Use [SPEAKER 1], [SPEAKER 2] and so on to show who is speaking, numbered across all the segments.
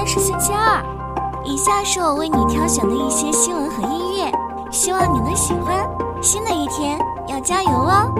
[SPEAKER 1] 天是星期二，以下是我为你挑选的一些新闻和音乐，希望你能喜欢。新的一天要加油哦！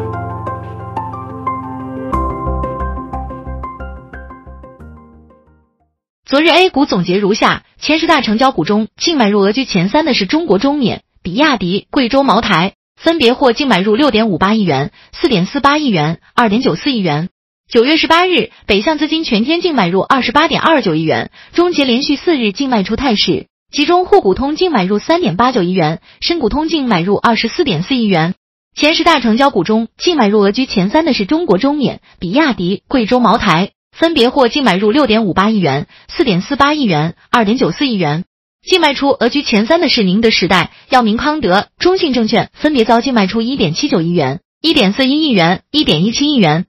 [SPEAKER 2] 昨日 A 股总结如下：前十大成交股中，净买入额居前三的是中国中免、比亚迪、贵州茅台，分别获净买入六点五八亿元、四点四八亿元、二点九四亿元。九月十八日，北向资金全天净买入二十八点二九亿元，终结连续四日净卖出态势。其中，沪股通净买入三点八九亿元，深股通净买入二十四点四亿元。前十大成交股中，净买入额居前三的是中国中免、比亚迪、贵州茅台，分别获净买入六点五八亿元、四点四八亿元、二点九四亿元。净卖出额居前三的是宁德时代、药明康德、中信证券，分别遭净卖出一点七九亿元、一点四一亿元、一点一七亿元。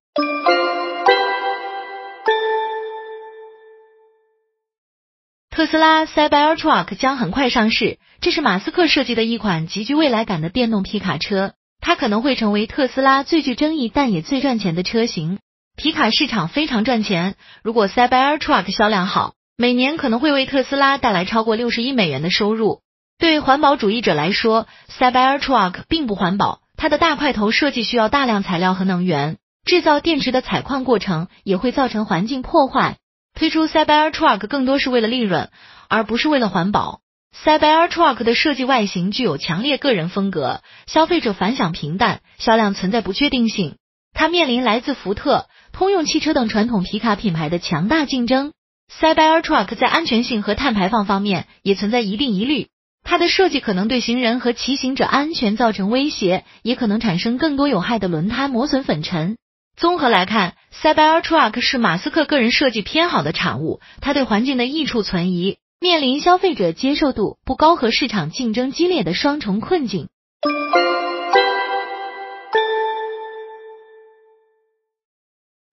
[SPEAKER 2] 特斯拉 Cybertruck 将很快上市，这是马斯克设计的一款极具未来感的电动皮卡车，它可能会成为特斯拉最具争议但也最赚钱的车型。皮卡市场非常赚钱，如果 Cybertruck 销量好，每年可能会为特斯拉带来超过六十亿美元的收入。对环保主义者来说，Cybertruck 并不环保，它的大块头设计需要大量材料和能源，制造电池的采矿过程也会造成环境破坏。推出 Cybertruck 更多是为了利润，而不是为了环保。Cybertruck 的设计外形具有强烈个人风格，消费者反响平淡，销量存在不确定性。它面临来自福特、通用汽车等传统皮卡品牌的强大竞争。Cybertruck 在安全性和碳排放方面也存在一定疑虑，它的设计可能对行人和骑行者安全造成威胁，也可能产生更多有害的轮胎磨损、粉尘。综合来看，Cybertruck 是马斯克个人设计偏好的产物，它对环境的益处存疑，面临消费者接受度不高和市场竞争激烈的双重困境。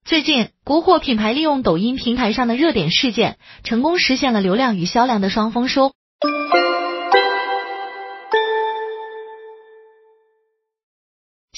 [SPEAKER 2] 最近，国货品牌利用抖音平台上的热点事件，成功实现了流量与销量的双丰收。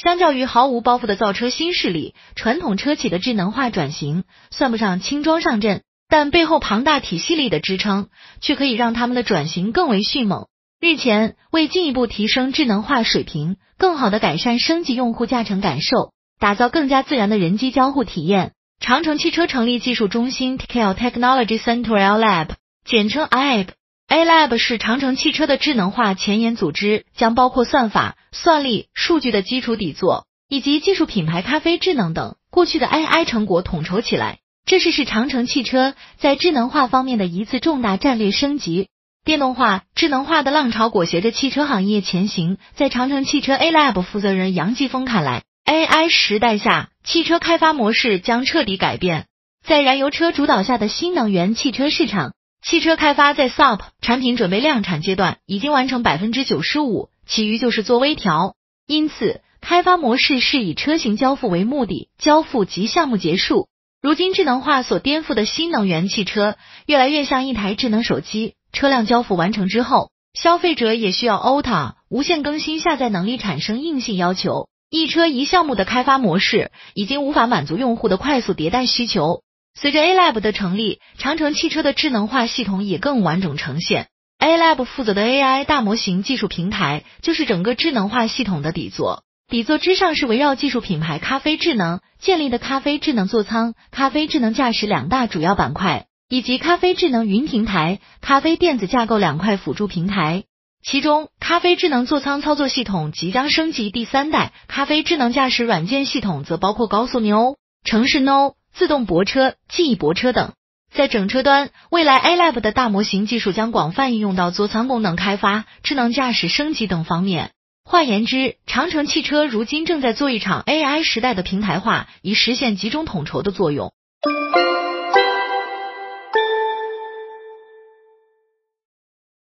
[SPEAKER 2] 相较于毫无包袱的造车新势力，传统车企的智能化转型算不上轻装上阵，但背后庞大体系力的支撑，却可以让他们的转型更为迅猛。日前，为进一步提升智能化水平，更好的改善升级用户驾乘感受，打造更加自然的人机交互体验，长城汽车成立技术中心 TCL Technology Center L Lab，简称 IAB。A Lab 是长城汽车的智能化前沿组织，将包括算法、算力、数据的基础底座，以及技术品牌咖啡智能等过去的 AI 成果统筹起来。这是是长城汽车在智能化方面的一次重大战略升级。电动化、智能化的浪潮裹挟着汽车行业前行。在长城汽车 A Lab 负责人杨继峰看来，AI 时代下，汽车开发模式将彻底改变。在燃油车主导下的新能源汽车市场。汽车开发在 SOP 产品准备量产阶段已经完成百分之九十五，其余就是做微调。因此，开发模式是以车型交付为目的，交付即项目结束。如今，智能化所颠覆的新能源汽车越来越像一台智能手机，车辆交付完成之后，消费者也需要 OTA 无限更新下载能力产生硬性要求。一车一项目的开发模式已经无法满足用户的快速迭代需求。随着 A Lab 的成立，长城汽车的智能化系统也更完整呈现。A Lab 负责的 AI 大模型技术平台就是整个智能化系统的底座，底座之上是围绕技术品牌咖啡智能建立的咖啡智能座舱、咖啡智能驾驶两大主要板块，以及咖啡智能云平台、咖啡电子架构两块辅助平台。其中，咖啡智能座舱操作系统即将升级第三代，咖啡智能驾驶软件系统则包括高速 NO、城市 NO。自动泊车、记忆泊车等，在整车端，未来 A Lab 的大模型技术将广泛应用到座舱功能开发、智能驾驶升级等方面。换言之，长城汽车如今正在做一场 AI 时代的平台化，以实现集中统筹的作用。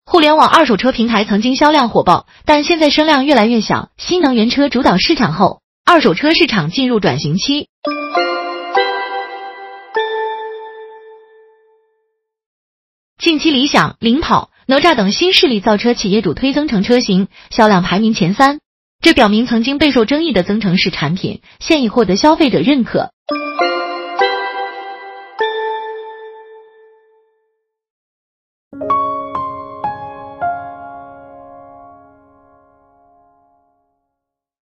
[SPEAKER 2] 互联网二手车平台曾经销量火爆，但现在声量越来越小。新能源车主导市场后，二手车市场进入转型期。近期，理想、领跑、哪吒等新势力造车企业主推增程车型，销量排名前三。这表明曾经备受争议的增程式产品，现已获得消费者认可。